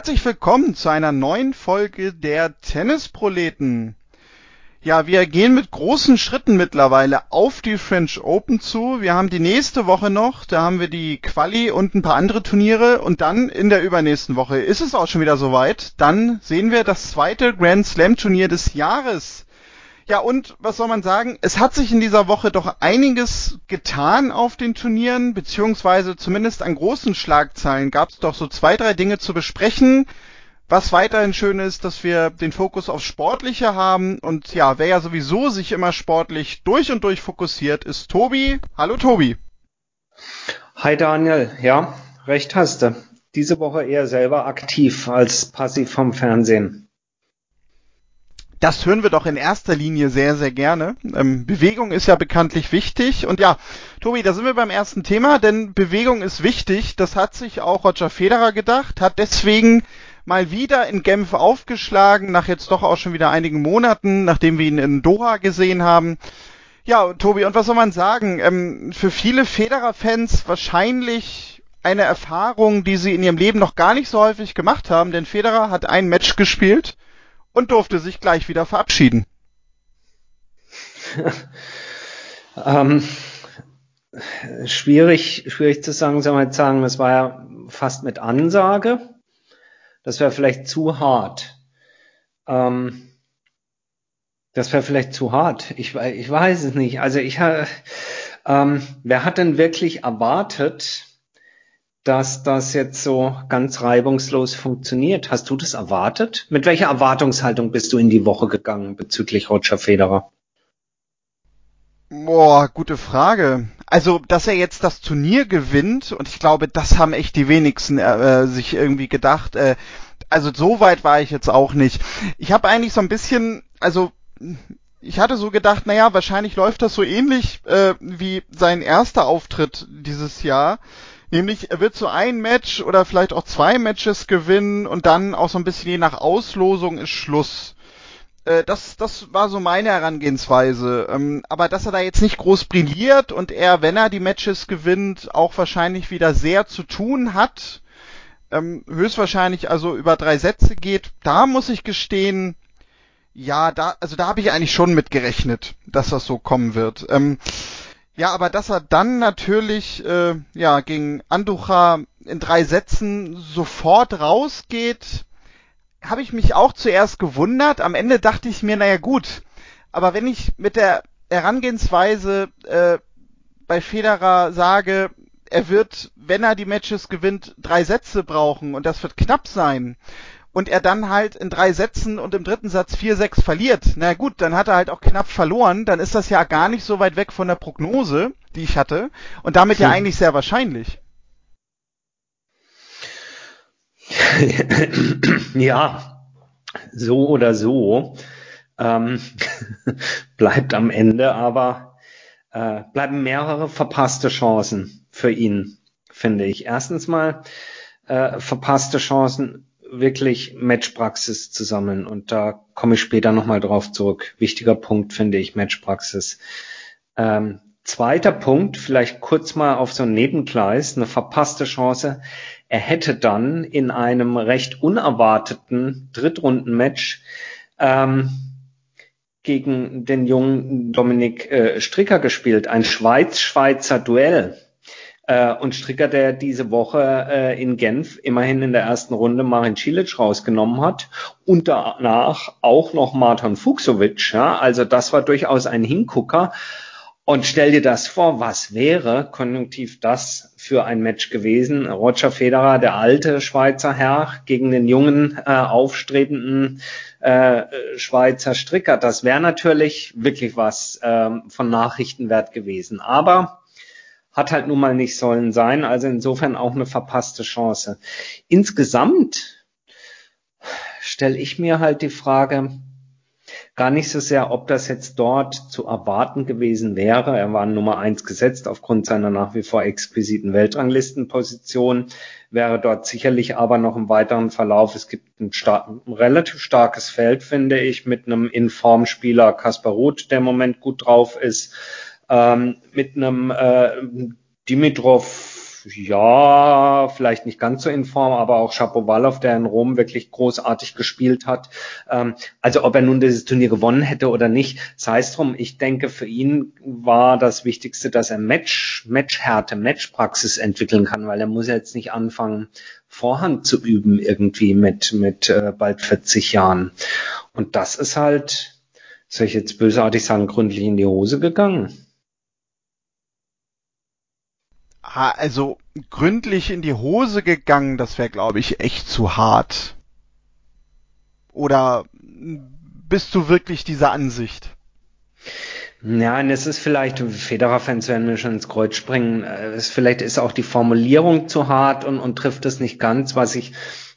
Herzlich willkommen zu einer neuen Folge der Tennisproleten. Ja, wir gehen mit großen Schritten mittlerweile auf die French Open zu. Wir haben die nächste Woche noch, da haben wir die Quali und ein paar andere Turniere und dann in der übernächsten Woche ist es auch schon wieder soweit. Dann sehen wir das zweite Grand Slam Turnier des Jahres. Ja, und was soll man sagen? Es hat sich in dieser Woche doch einiges getan auf den Turnieren, beziehungsweise zumindest an großen Schlagzeilen gab es doch so zwei, drei Dinge zu besprechen. Was weiterhin schön ist, dass wir den Fokus auf Sportliche haben. Und ja, wer ja sowieso sich immer sportlich durch und durch fokussiert, ist Tobi. Hallo Tobi. Hi Daniel. Ja, recht hast du. Diese Woche eher selber aktiv als passiv vom Fernsehen. Das hören wir doch in erster Linie sehr, sehr gerne. Ähm, Bewegung ist ja bekanntlich wichtig. Und ja, Tobi, da sind wir beim ersten Thema, denn Bewegung ist wichtig. Das hat sich auch Roger Federer gedacht, hat deswegen mal wieder in Genf aufgeschlagen, nach jetzt doch auch schon wieder einigen Monaten, nachdem wir ihn in Doha gesehen haben. Ja, Tobi, und was soll man sagen? Ähm, für viele Federer-Fans wahrscheinlich eine Erfahrung, die sie in ihrem Leben noch gar nicht so häufig gemacht haben, denn Federer hat ein Match gespielt und durfte sich gleich wieder verabschieden. ähm, schwierig, schwierig zu sagen, soll man jetzt sagen, das war ja fast mit Ansage. Das wäre vielleicht zu hart. Ähm, das wäre vielleicht zu hart. Ich, ich weiß es nicht. Also ich ähm, wer hat denn wirklich erwartet, dass das jetzt so ganz reibungslos funktioniert. Hast du das erwartet? Mit welcher Erwartungshaltung bist du in die Woche gegangen bezüglich Roger Federer? Boah, gute Frage. Also, dass er jetzt das Turnier gewinnt, und ich glaube, das haben echt die wenigsten äh, sich irgendwie gedacht. Äh, also, so weit war ich jetzt auch nicht. Ich habe eigentlich so ein bisschen, also ich hatte so gedacht, naja, wahrscheinlich läuft das so ähnlich äh, wie sein erster Auftritt dieses Jahr. Nämlich, er wird so ein Match oder vielleicht auch zwei Matches gewinnen und dann auch so ein bisschen je nach Auslosung ist Schluss. Äh, das, das war so meine Herangehensweise. Ähm, aber dass er da jetzt nicht groß brilliert und er, wenn er die Matches gewinnt, auch wahrscheinlich wieder sehr zu tun hat, ähm, höchstwahrscheinlich also über drei Sätze geht, da muss ich gestehen, ja, da, also da habe ich eigentlich schon mit gerechnet, dass das so kommen wird. Ähm, ja, aber dass er dann natürlich äh, ja gegen Anducha in drei Sätzen sofort rausgeht, habe ich mich auch zuerst gewundert. Am Ende dachte ich mir, naja gut, aber wenn ich mit der Herangehensweise äh, bei Federer sage, er wird, wenn er die Matches gewinnt, drei Sätze brauchen und das wird knapp sein, und er dann halt in drei Sätzen und im dritten Satz 4-6 verliert, na gut, dann hat er halt auch knapp verloren, dann ist das ja gar nicht so weit weg von der Prognose, die ich hatte, und damit hm. ja eigentlich sehr wahrscheinlich. Ja, so oder so ähm, bleibt am Ende aber äh, bleiben mehrere verpasste Chancen für ihn, finde ich. Erstens mal äh, verpasste Chancen wirklich Matchpraxis zu sammeln. Und da komme ich später nochmal drauf zurück. Wichtiger Punkt finde ich Matchpraxis. Ähm, zweiter Punkt, vielleicht kurz mal auf so ein Nebengleis, eine verpasste Chance. Er hätte dann in einem recht unerwarteten Drittrundenmatch ähm, gegen den jungen Dominik äh, Stricker gespielt, ein Schweiz-Schweizer Duell. Äh, und Stricker, der diese Woche äh, in Genf immerhin in der ersten Runde Marin Cilic rausgenommen hat und danach auch noch Martin Fuchsovic. Ja? Also das war durchaus ein Hingucker. Und stell dir das vor, was wäre konjunktiv das für ein Match gewesen? Roger Federer, der alte Schweizer Herr, gegen den jungen, äh, aufstrebenden äh, Schweizer Stricker. Das wäre natürlich wirklich was äh, von Nachrichtenwert gewesen. Aber hat halt nun mal nicht sollen sein. Also insofern auch eine verpasste Chance. Insgesamt stelle ich mir halt die Frage, gar nicht so sehr, ob das jetzt dort zu erwarten gewesen wäre. Er war Nummer eins gesetzt aufgrund seiner nach wie vor exquisiten Weltranglistenposition. Wäre dort sicherlich aber noch im weiteren Verlauf. Es gibt ein, star ein relativ starkes Feld, finde ich, mit einem Informspieler Kaspar Ruth, der im Moment gut drauf ist ähm, mit einem äh, Dimitrov ja, vielleicht nicht ganz so in Form, aber auch Shapovalov, der in Rom wirklich großartig gespielt hat. Ähm, also ob er nun dieses Turnier gewonnen hätte oder nicht, sei es drum. Ich denke, für ihn war das Wichtigste, dass er Match, Matchhärte, Matchpraxis entwickeln kann, weil er muss jetzt nicht anfangen, Vorhand zu üben irgendwie mit, mit äh, bald 40 Jahren. Und das ist halt, soll ich jetzt bösartig sagen, gründlich in die Hose gegangen. Also gründlich in die Hose gegangen, das wäre, glaube ich, echt zu hart. Oder bist du wirklich dieser Ansicht? Ja, und es ist vielleicht, Federer-Fans werden mir schon ins Kreuz springen, es vielleicht ist auch die Formulierung zu hart und, und trifft es nicht ganz. Was ich,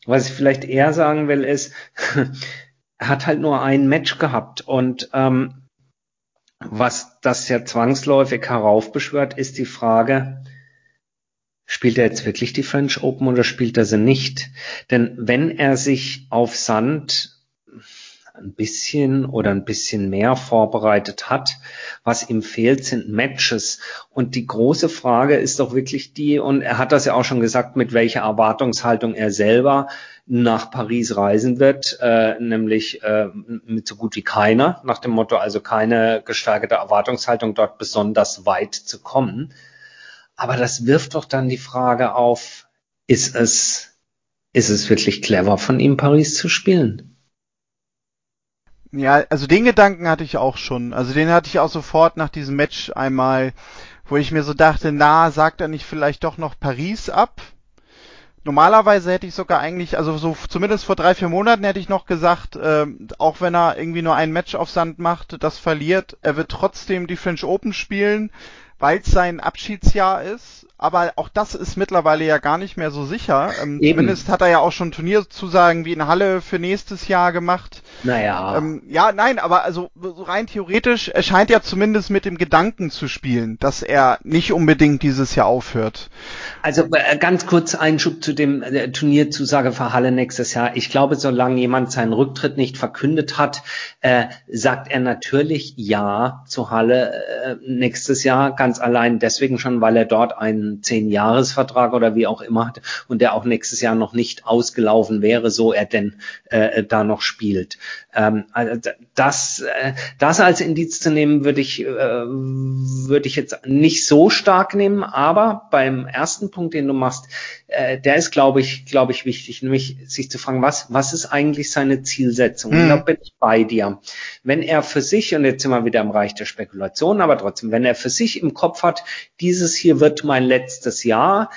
was ich vielleicht eher sagen will, ist, er hat halt nur ein Match gehabt und ähm, was das ja zwangsläufig heraufbeschwört, ist die Frage, Spielt er jetzt wirklich die French Open oder spielt er sie nicht? Denn wenn er sich auf Sand ein bisschen oder ein bisschen mehr vorbereitet hat. Was ihm fehlt, sind Matches. Und die große Frage ist doch wirklich die, und er hat das ja auch schon gesagt, mit welcher Erwartungshaltung er selber nach Paris reisen wird, äh, nämlich äh, mit so gut wie keiner, nach dem Motto also keine gesteigerte Erwartungshaltung, dort besonders weit zu kommen. Aber das wirft doch dann die Frage auf, ist es, ist es wirklich clever von ihm, Paris zu spielen? Ja, also den Gedanken hatte ich auch schon. Also den hatte ich auch sofort nach diesem Match einmal, wo ich mir so dachte, na, sagt er nicht vielleicht doch noch Paris ab? Normalerweise hätte ich sogar eigentlich, also so zumindest vor drei, vier Monaten hätte ich noch gesagt, äh, auch wenn er irgendwie nur ein Match auf Sand macht, das verliert, er wird trotzdem die French Open spielen, weil es sein Abschiedsjahr ist. Aber auch das ist mittlerweile ja gar nicht mehr so sicher. Ähm, zumindest hat er ja auch schon Turnierzusagen wie in Halle für nächstes Jahr gemacht. Naja. Ähm, ja, nein, aber also rein theoretisch, er scheint ja zumindest mit dem Gedanken zu spielen, dass er nicht unbedingt dieses Jahr aufhört. Also äh, ganz kurz Einschub zu dem äh, Turnierzusage für Halle nächstes Jahr. Ich glaube, solange jemand seinen Rücktritt nicht verkündet hat, äh, sagt er natürlich Ja zu Halle äh, nächstes Jahr, ganz allein deswegen schon, weil er dort einen Zehn-Jahres-Vertrag oder wie auch immer hat und der auch nächstes Jahr noch nicht ausgelaufen wäre, so er denn äh, da noch spielt. Ähm, also das, äh, das als Indiz zu nehmen, würde ich, äh, würde ich jetzt nicht so stark nehmen, aber beim ersten Punkt, den du machst, äh, der ist, glaube ich, glaube ich, wichtig, nämlich sich zu fragen, was, was ist eigentlich seine Zielsetzung? Mhm. Da bin ich bei dir. Wenn er für sich, und jetzt sind wir wieder im Reich der Spekulation, aber trotzdem, wenn er für sich im Kopf hat, dieses hier wird mein letztes Jahr,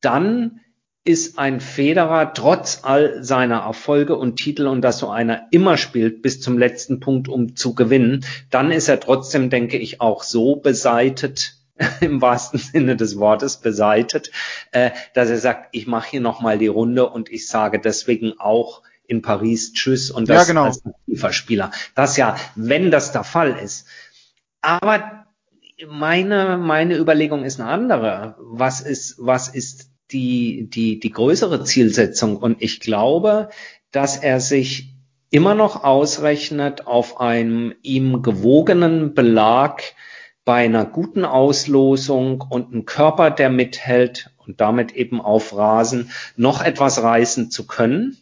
dann ist ein Federer trotz all seiner Erfolge und Titel und dass so einer immer spielt bis zum letzten Punkt, um zu gewinnen, dann ist er trotzdem, denke ich, auch so beseitet, im wahrsten Sinne des Wortes beseitet, äh, dass er sagt, ich mache hier nochmal die Runde und ich sage deswegen auch in Paris Tschüss und das ja, genau. als FIFA-Spieler. Das ja, wenn das der Fall ist. Aber meine, meine Überlegung ist eine andere. Was ist, was ist die, die, die größere Zielsetzung? Und ich glaube, dass er sich immer noch ausrechnet auf einem ihm gewogenen Belag bei einer guten Auslosung und einem Körper, der mithält und damit eben auf Rasen noch etwas reißen zu können.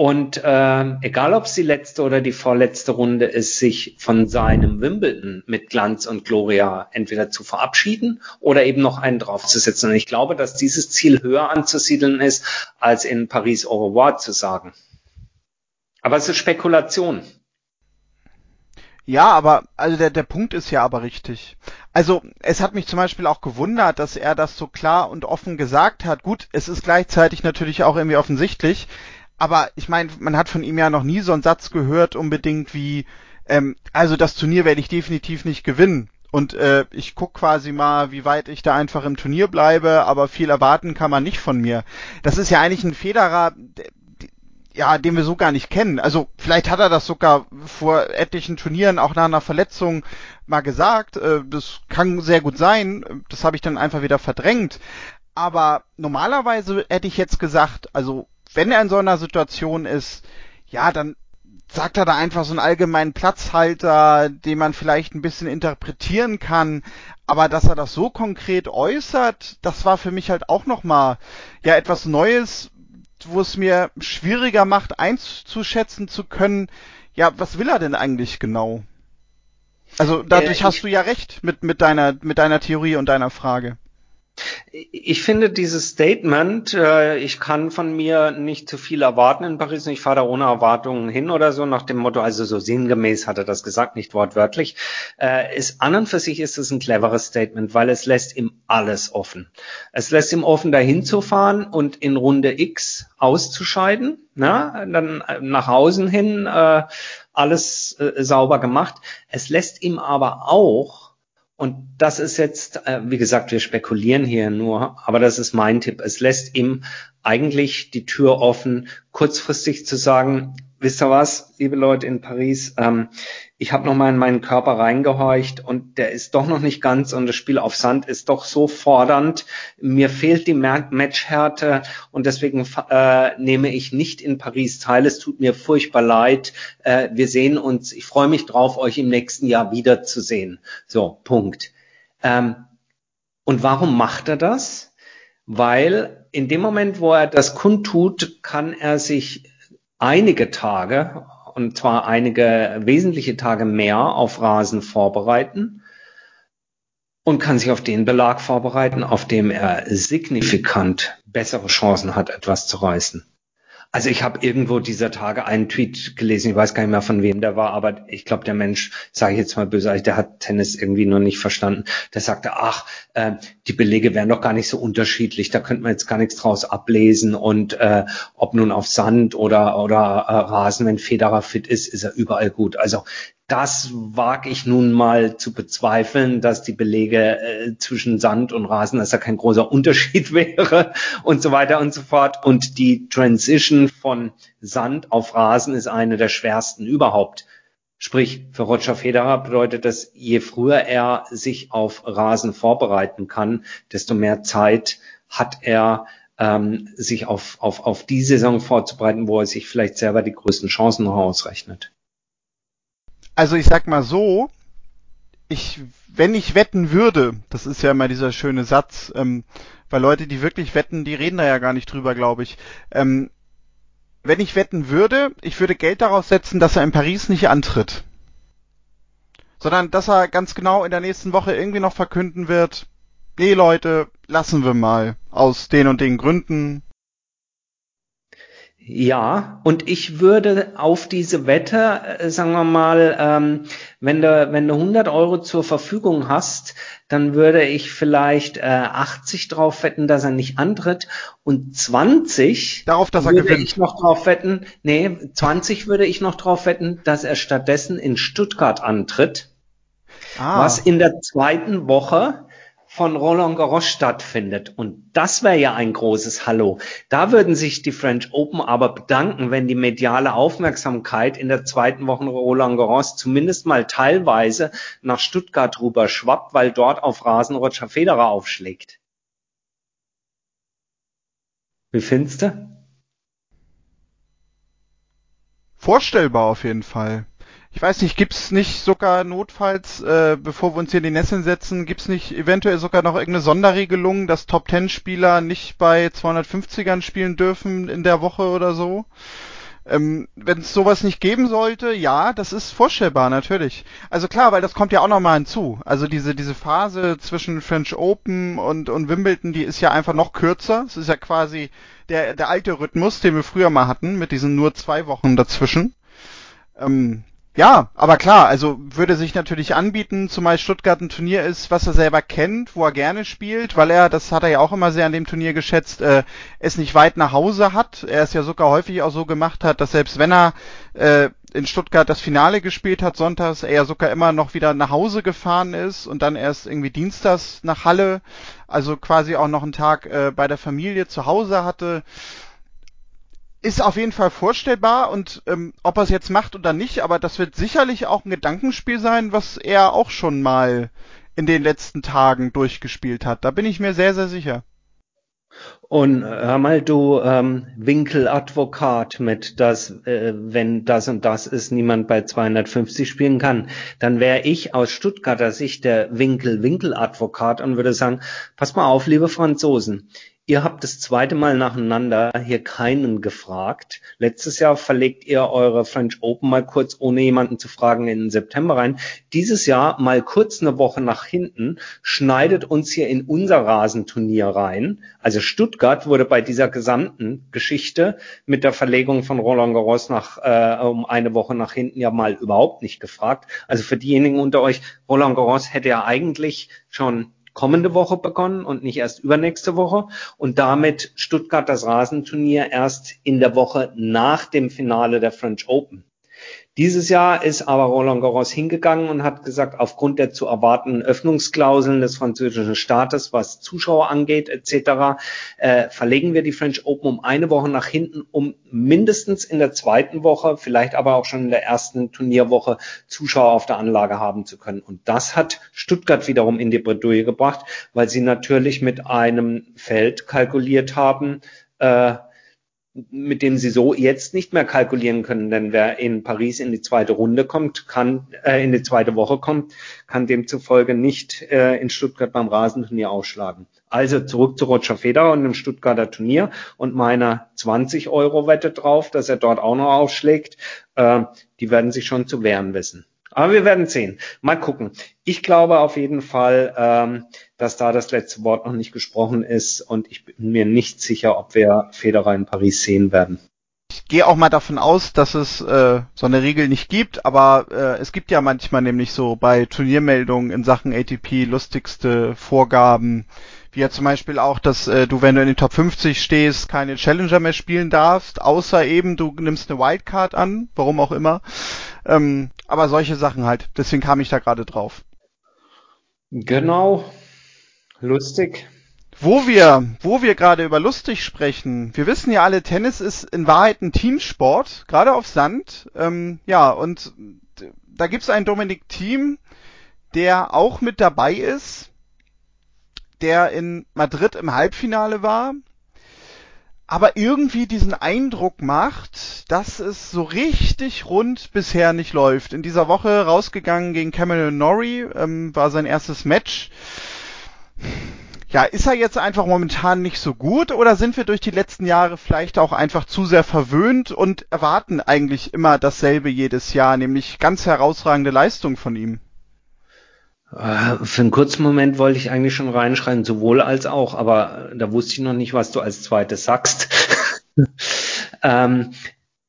Und äh, egal, ob es die letzte oder die vorletzte Runde ist, sich von seinem Wimbledon mit Glanz und Gloria entweder zu verabschieden oder eben noch einen draufzusetzen. Und ich glaube, dass dieses Ziel höher anzusiedeln ist, als in Paris au revoir zu sagen. Aber es ist Spekulation. Ja, aber also der, der Punkt ist ja aber richtig. Also es hat mich zum Beispiel auch gewundert, dass er das so klar und offen gesagt hat. Gut, es ist gleichzeitig natürlich auch irgendwie offensichtlich, aber ich meine, man hat von ihm ja noch nie so einen Satz gehört, unbedingt wie, ähm, also das Turnier werde ich definitiv nicht gewinnen. Und äh, ich guck quasi mal, wie weit ich da einfach im Turnier bleibe, aber viel erwarten kann man nicht von mir. Das ist ja eigentlich ein Federer, ja, den wir so gar nicht kennen. Also vielleicht hat er das sogar vor etlichen Turnieren auch nach einer Verletzung mal gesagt. Äh, das kann sehr gut sein. Das habe ich dann einfach wieder verdrängt. Aber normalerweise hätte ich jetzt gesagt, also wenn er in so einer Situation ist, ja, dann sagt er da einfach so einen allgemeinen Platzhalter, den man vielleicht ein bisschen interpretieren kann, aber dass er das so konkret äußert, das war für mich halt auch nochmal ja etwas Neues, wo es mir schwieriger macht einzuschätzen zu können, ja, was will er denn eigentlich genau? Also dadurch äh, hast du ja recht mit, mit deiner, mit deiner Theorie und deiner Frage. Ich finde dieses Statement, äh, ich kann von mir nicht zu viel erwarten in Paris, ich fahre da ohne Erwartungen hin oder so, nach dem Motto, also so sinngemäß hat er das gesagt, nicht wortwörtlich, äh, ist an und für sich ist es ein cleveres Statement, weil es lässt ihm alles offen. Es lässt ihm offen, dahin zu fahren und in Runde X auszuscheiden, na, dann nach außen hin äh, alles äh, sauber gemacht. Es lässt ihm aber auch und das ist jetzt, äh, wie gesagt, wir spekulieren hier nur, aber das ist mein Tipp. Es lässt ihm eigentlich die Tür offen, kurzfristig zu sagen, wisst ihr was, liebe Leute in Paris, ähm, ich habe nochmal in meinen Körper reingehorcht und der ist doch noch nicht ganz und das Spiel auf Sand ist doch so fordernd. Mir fehlt die Matchhärte und deswegen äh, nehme ich nicht in Paris teil. Es tut mir furchtbar leid. Äh, wir sehen uns. Ich freue mich drauf, euch im nächsten Jahr wiederzusehen. So, Punkt. Ähm, und warum macht er das? Weil in dem Moment, wo er das kundtut, kann er sich einige Tage, und zwar einige wesentliche Tage mehr auf Rasen vorbereiten und kann sich auf den Belag vorbereiten, auf dem er signifikant bessere Chancen hat, etwas zu reißen. Also ich habe irgendwo dieser Tage einen Tweet gelesen, ich weiß gar nicht mehr von wem der war, aber ich glaube, der Mensch, sage ich jetzt mal böse, der hat Tennis irgendwie noch nicht verstanden. Der sagte, ach, äh, die Belege wären doch gar nicht so unterschiedlich, da könnte man jetzt gar nichts draus ablesen und äh, ob nun auf Sand oder oder äh, Rasen, wenn Federer fit ist, ist er überall gut. Also das wage ich nun mal zu bezweifeln, dass die Belege äh, zwischen Sand und Rasen, dass da kein großer Unterschied wäre und so weiter und so fort. Und die Transition von Sand auf Rasen ist eine der schwersten überhaupt. Sprich, für Roger Federer bedeutet das, je früher er sich auf Rasen vorbereiten kann, desto mehr Zeit hat er, ähm, sich auf, auf, auf die Saison vorzubereiten, wo er sich vielleicht selber die größten Chancen noch ausrechnet. Also ich sag mal so, ich, wenn ich wetten würde, das ist ja immer dieser schöne Satz, ähm, weil Leute, die wirklich wetten, die reden da ja gar nicht drüber, glaube ich. Ähm, wenn ich wetten würde, ich würde Geld darauf setzen, dass er in Paris nicht antritt. Sondern dass er ganz genau in der nächsten Woche irgendwie noch verkünden wird, nee Leute, lassen wir mal. Aus den und den Gründen. Ja, und ich würde auf diese Wette, äh, sagen wir mal, ähm, wenn du wenn du 100 Euro zur Verfügung hast, dann würde ich vielleicht äh, 80 drauf wetten, dass er nicht antritt und 20 darauf, dass er würde gewinnt. ich noch drauf wetten. Nee, 20 würde ich noch drauf wetten, dass er stattdessen in Stuttgart antritt. Ah. Was in der zweiten Woche von Roland Garros stattfindet. Und das wäre ja ein großes Hallo. Da würden sich die French Open aber bedanken, wenn die mediale Aufmerksamkeit in der zweiten Woche Roland Garros zumindest mal teilweise nach Stuttgart rüber schwappt, weil dort auf Rasen Roger Federer aufschlägt. Wie findest du? Vorstellbar auf jeden Fall ich weiß nicht, gibt's nicht sogar notfalls, äh, bevor wir uns hier in die Nesseln setzen, gibt's nicht eventuell sogar noch irgendeine Sonderregelung, dass Top Ten Spieler nicht bei 250ern spielen dürfen in der Woche oder so? Ähm, Wenn es sowas nicht geben sollte, ja, das ist vorstellbar, natürlich. Also klar, weil das kommt ja auch nochmal hinzu. Also diese, diese Phase zwischen French Open und, und Wimbledon, die ist ja einfach noch kürzer. Es ist ja quasi der, der alte Rhythmus, den wir früher mal hatten, mit diesen nur zwei Wochen dazwischen. Ähm, ja, aber klar, also würde sich natürlich anbieten, zumal Stuttgart ein Turnier ist, was er selber kennt, wo er gerne spielt, weil er, das hat er ja auch immer sehr an dem Turnier geschätzt, äh, es nicht weit nach Hause hat. Er es ja sogar häufig auch so gemacht hat, dass selbst wenn er äh, in Stuttgart das Finale gespielt hat, sonntags, er ja sogar immer noch wieder nach Hause gefahren ist und dann erst irgendwie dienstags nach Halle, also quasi auch noch einen Tag äh, bei der Familie zu Hause hatte ist auf jeden Fall vorstellbar und ähm, ob er es jetzt macht oder nicht, aber das wird sicherlich auch ein Gedankenspiel sein, was er auch schon mal in den letzten Tagen durchgespielt hat. Da bin ich mir sehr, sehr sicher. Und äh, hör mal, du ähm, Winkeladvokat mit, dass äh, wenn das und das ist, niemand bei 250 spielen kann, dann wäre ich aus Stuttgarter Sicht der Winkel-Winkeladvokat und würde sagen, pass mal auf, liebe Franzosen, Ihr habt das zweite Mal nacheinander hier keinen gefragt. Letztes Jahr verlegt ihr eure French Open mal kurz, ohne jemanden zu fragen, in den September rein. Dieses Jahr mal kurz eine Woche nach hinten, schneidet uns hier in unser Rasenturnier rein. Also Stuttgart wurde bei dieser gesamten Geschichte mit der Verlegung von Roland Garros nach äh, um eine Woche nach hinten ja mal überhaupt nicht gefragt. Also für diejenigen unter euch, Roland Garros hätte ja eigentlich schon kommende Woche begonnen und nicht erst übernächste Woche und damit Stuttgart das Rasenturnier erst in der Woche nach dem Finale der French Open. Dieses Jahr ist aber Roland Garros hingegangen und hat gesagt, aufgrund der zu erwartenden Öffnungsklauseln des französischen Staates, was Zuschauer angeht etc., äh, verlegen wir die French Open um eine Woche nach hinten, um mindestens in der zweiten Woche, vielleicht aber auch schon in der ersten Turnierwoche Zuschauer auf der Anlage haben zu können. Und das hat Stuttgart wiederum in die Bredouille gebracht, weil sie natürlich mit einem Feld kalkuliert haben, äh, mit dem sie so jetzt nicht mehr kalkulieren können, denn wer in Paris in die zweite Runde kommt, kann äh, in die zweite Woche kommt, kann demzufolge nicht äh, in Stuttgart beim Rasenturnier ausschlagen. Also zurück zu Roger Federer und dem Stuttgarter Turnier und meiner 20 Euro Wette drauf, dass er dort auch noch aufschlägt. Äh, die werden sich schon zu wehren wissen. Aber wir werden sehen. Mal gucken. Ich glaube auf jeden Fall, ähm, dass da das letzte Wort noch nicht gesprochen ist und ich bin mir nicht sicher, ob wir Federer in Paris sehen werden. Ich gehe auch mal davon aus, dass es äh, so eine Regel nicht gibt, aber äh, es gibt ja manchmal nämlich so bei Turniermeldungen in Sachen ATP lustigste Vorgaben, wie ja zum Beispiel auch, dass äh, du, wenn du in den Top 50 stehst, keine Challenger mehr spielen darfst, außer eben du nimmst eine Wildcard an, warum auch immer. Ähm, aber solche Sachen halt. Deswegen kam ich da gerade drauf. Genau. Lustig. Wo wir, wo wir gerade über lustig sprechen, wir wissen ja alle, Tennis ist in Wahrheit ein Teamsport, gerade auf Sand. Ähm, ja, und da gibt's einen Dominik Team, der auch mit dabei ist, der in Madrid im Halbfinale war, aber irgendwie diesen Eindruck macht, dass es so richtig rund bisher nicht läuft. In dieser Woche rausgegangen gegen Cameron Norrie, ähm, war sein erstes Match. Ja, ist er jetzt einfach momentan nicht so gut oder sind wir durch die letzten Jahre vielleicht auch einfach zu sehr verwöhnt und erwarten eigentlich immer dasselbe jedes Jahr, nämlich ganz herausragende Leistung von ihm? Äh, für einen kurzen Moment wollte ich eigentlich schon reinschreien, sowohl als auch, aber da wusste ich noch nicht, was du als zweites sagst. ähm,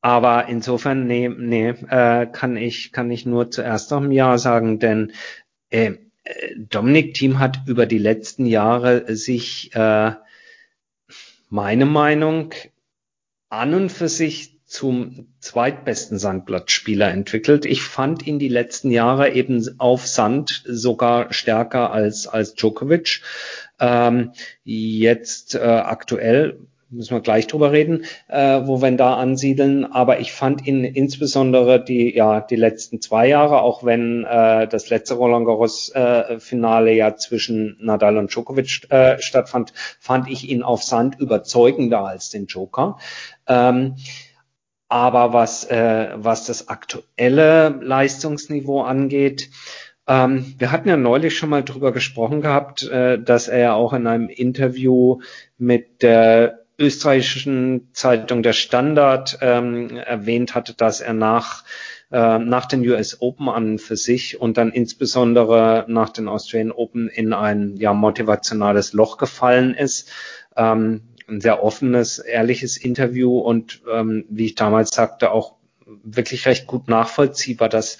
aber insofern, nee, nee, äh, kann ich, kann ich nur zuerst noch ein Ja sagen, denn äh, Dominik Thiem hat über die letzten Jahre sich, äh, meine Meinung, an und für sich zum zweitbesten Sandblattspieler entwickelt. Ich fand ihn die letzten Jahre eben auf Sand sogar stärker als, als Djokovic. Ähm, jetzt äh, aktuell müssen wir gleich drüber reden, äh, wo wir ihn da ansiedeln. Aber ich fand ihn insbesondere die, ja, die letzten zwei Jahre, auch wenn äh, das letzte Roland Garros äh, Finale ja zwischen Nadal und Djokovic äh, stattfand, fand ich ihn auf Sand überzeugender als den Joker. Ähm, aber was, äh, was das aktuelle Leistungsniveau angeht, ähm, wir hatten ja neulich schon mal drüber gesprochen gehabt, äh, dass er ja auch in einem Interview mit der österreichischen Zeitung Der Standard ähm, erwähnt hatte, dass er nach äh, nach den US Open an für sich und dann insbesondere nach den Australian Open in ein ja motivationales Loch gefallen ist. Ähm, ein sehr offenes, ehrliches Interview und ähm, wie ich damals sagte, auch wirklich recht gut nachvollziehbar, dass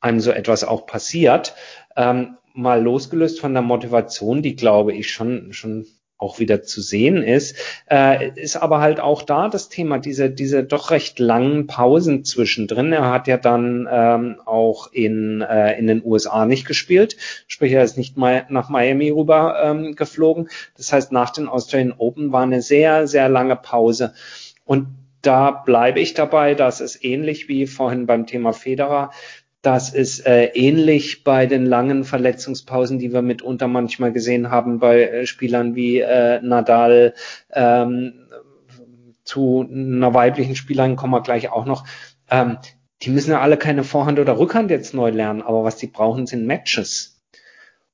einem so etwas auch passiert. Ähm, mal losgelöst von der Motivation, die glaube ich schon, schon auch wieder zu sehen ist, äh, ist aber halt auch da das Thema, diese, diese doch recht langen Pausen zwischendrin. Er hat ja dann ähm, auch in, äh, in den USA nicht gespielt, sprich er ist nicht mal nach Miami rüber ähm, geflogen. Das heißt, nach den Australian Open war eine sehr, sehr lange Pause. Und da bleibe ich dabei, dass es ähnlich wie vorhin beim Thema Federer, Das ist äh, ähnlich bei den langen Verletzungspausen, die wir mitunter manchmal gesehen haben bei äh, Spielern wie äh, Nadal. Ähm, zu einer weiblichen Spielerin kommen wir gleich auch noch. Ähm, die müssen ja alle keine Vorhand oder Rückhand jetzt neu lernen, aber was die brauchen, sind Matches.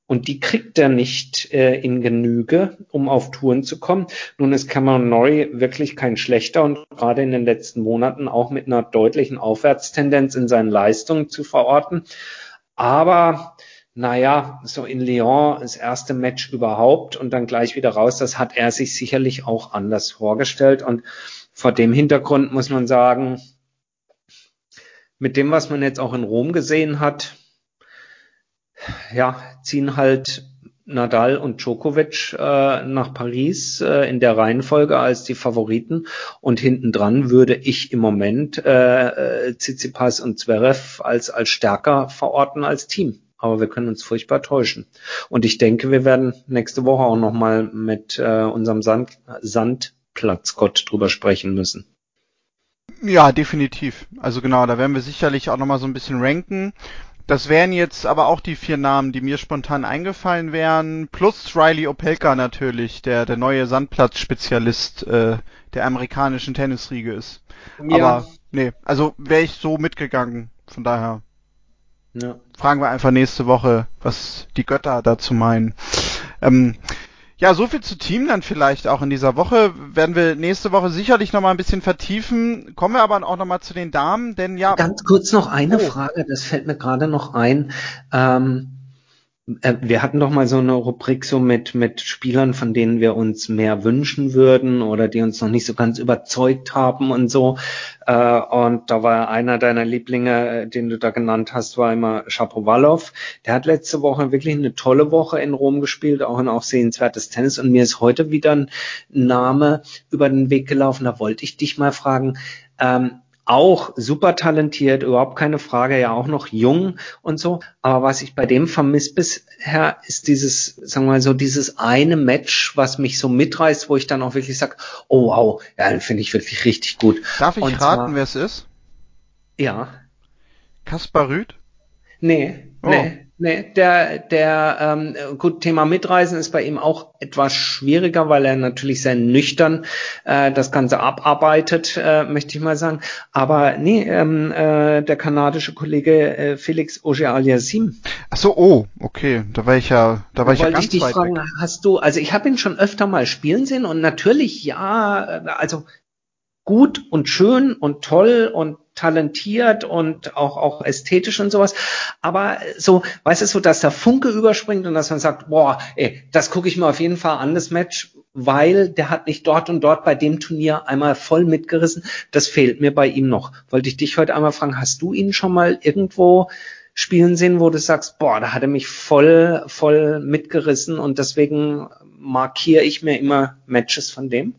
Und die kriegt er nicht äh, in Genüge, um auf Touren zu kommen. Nun ist Cameron Norrie wirklich kein schlechter und gerade in den letzten Monaten auch mit einer deutlichen Aufwärtstendenz in seinen Leistungen zu verorten. Aber naja, so in Lyon das erste Match überhaupt und dann gleich wieder raus, das hat er sich sicherlich auch anders vorgestellt. Und vor dem Hintergrund muss man sagen, mit dem, was man jetzt auch in Rom gesehen hat, ja, ziehen halt Nadal und Djokovic äh, nach Paris äh, in der Reihenfolge als die Favoriten und hinten dran würde ich im Moment äh, äh, Tsitsipas und Zverev als als stärker verorten als Team. Aber wir können uns furchtbar täuschen. Und ich denke, wir werden nächste Woche auch nochmal mit äh, unserem Sand, Sandplatzgott drüber sprechen müssen. Ja, definitiv. Also genau, da werden wir sicherlich auch nochmal so ein bisschen ranken. Das wären jetzt aber auch die vier Namen, die mir spontan eingefallen wären, plus Riley Opelka natürlich, der der neue Sandplatzspezialist äh, der amerikanischen Tennisriege ist. Ja. Aber nee, also wäre ich so mitgegangen, von daher. Ja. Fragen wir einfach nächste Woche, was die Götter dazu meinen. Ähm, ja, so viel zu Team dann vielleicht auch in dieser Woche. Werden wir nächste Woche sicherlich nochmal ein bisschen vertiefen. Kommen wir aber auch nochmal zu den Damen, denn ja. Ganz kurz noch eine oh. Frage, das fällt mir gerade noch ein. Ähm, äh, wir hatten doch mal so eine Rubrik so mit, mit Spielern, von denen wir uns mehr wünschen würden oder die uns noch nicht so ganz überzeugt haben und so. Äh, und da war einer deiner Lieblinge, äh, den du da genannt hast, war immer Shapovalov. Der hat letzte Woche wirklich eine tolle Woche in Rom gespielt, auch ein auch sehenswertes Tennis. Und mir ist heute wieder ein Name über den Weg gelaufen. Da wollte ich dich mal fragen, ähm, auch super talentiert, überhaupt keine Frage, ja auch noch jung und so. Aber was ich bei dem vermisse bisher, ist dieses, sagen wir mal so, dieses eine Match, was mich so mitreißt, wo ich dann auch wirklich sage, oh wow, ja, den finde ich wirklich richtig gut. Darf ich und raten, wer es ist? Ja. Kaspar Rüth? Nee, oh. nee. Nee, der, der, ähm, gut, Thema Mitreisen ist bei ihm auch etwas schwieriger, weil er natürlich sehr nüchtern äh, das Ganze abarbeitet, äh, möchte ich mal sagen. Aber nee, ähm, äh, der kanadische Kollege äh, Felix Auger-Aliassime. Ach so, oh, okay, da war ich ja, da war ich ja ganz ich dich weit fragen, weg. hast du, also ich habe ihn schon öfter mal spielen sehen und natürlich, ja, äh, also gut und schön und toll und talentiert und auch, auch ästhetisch und sowas. Aber so, weißt du, so, dass der Funke überspringt und dass man sagt, boah, ey, das gucke ich mir auf jeden Fall an, das Match, weil der hat nicht dort und dort bei dem Turnier einmal voll mitgerissen. Das fehlt mir bei ihm noch. Wollte ich dich heute einmal fragen, hast du ihn schon mal irgendwo spielen sehen, wo du sagst, boah, da hat er mich voll, voll mitgerissen und deswegen markiere ich mir immer Matches von dem?